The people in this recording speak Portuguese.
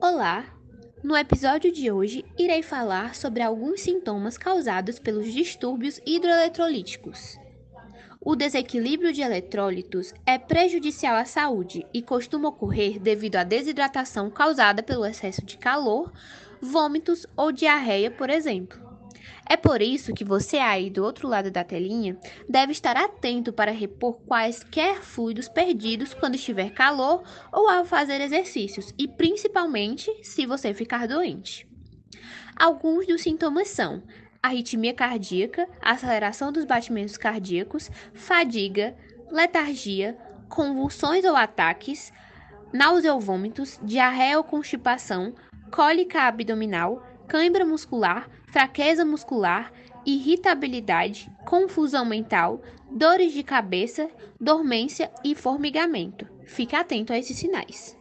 Olá! No episódio de hoje, irei falar sobre alguns sintomas causados pelos distúrbios hidroeletrolíticos. O desequilíbrio de eletrólitos é prejudicial à saúde e costuma ocorrer devido à desidratação causada pelo excesso de calor, vômitos ou diarreia, por exemplo. É por isso que você aí do outro lado da telinha deve estar atento para repor quaisquer fluidos perdidos quando estiver calor ou ao fazer exercícios e principalmente se você ficar doente. Alguns dos sintomas são arritmia cardíaca, aceleração dos batimentos cardíacos, fadiga, letargia, convulsões ou ataques, náusea ou vômitos, diarreia ou constipação, cólica abdominal, cãibra muscular, fraqueza muscular, irritabilidade, confusão mental, dores de cabeça, dormência e formigamento. Fique atento a esses sinais.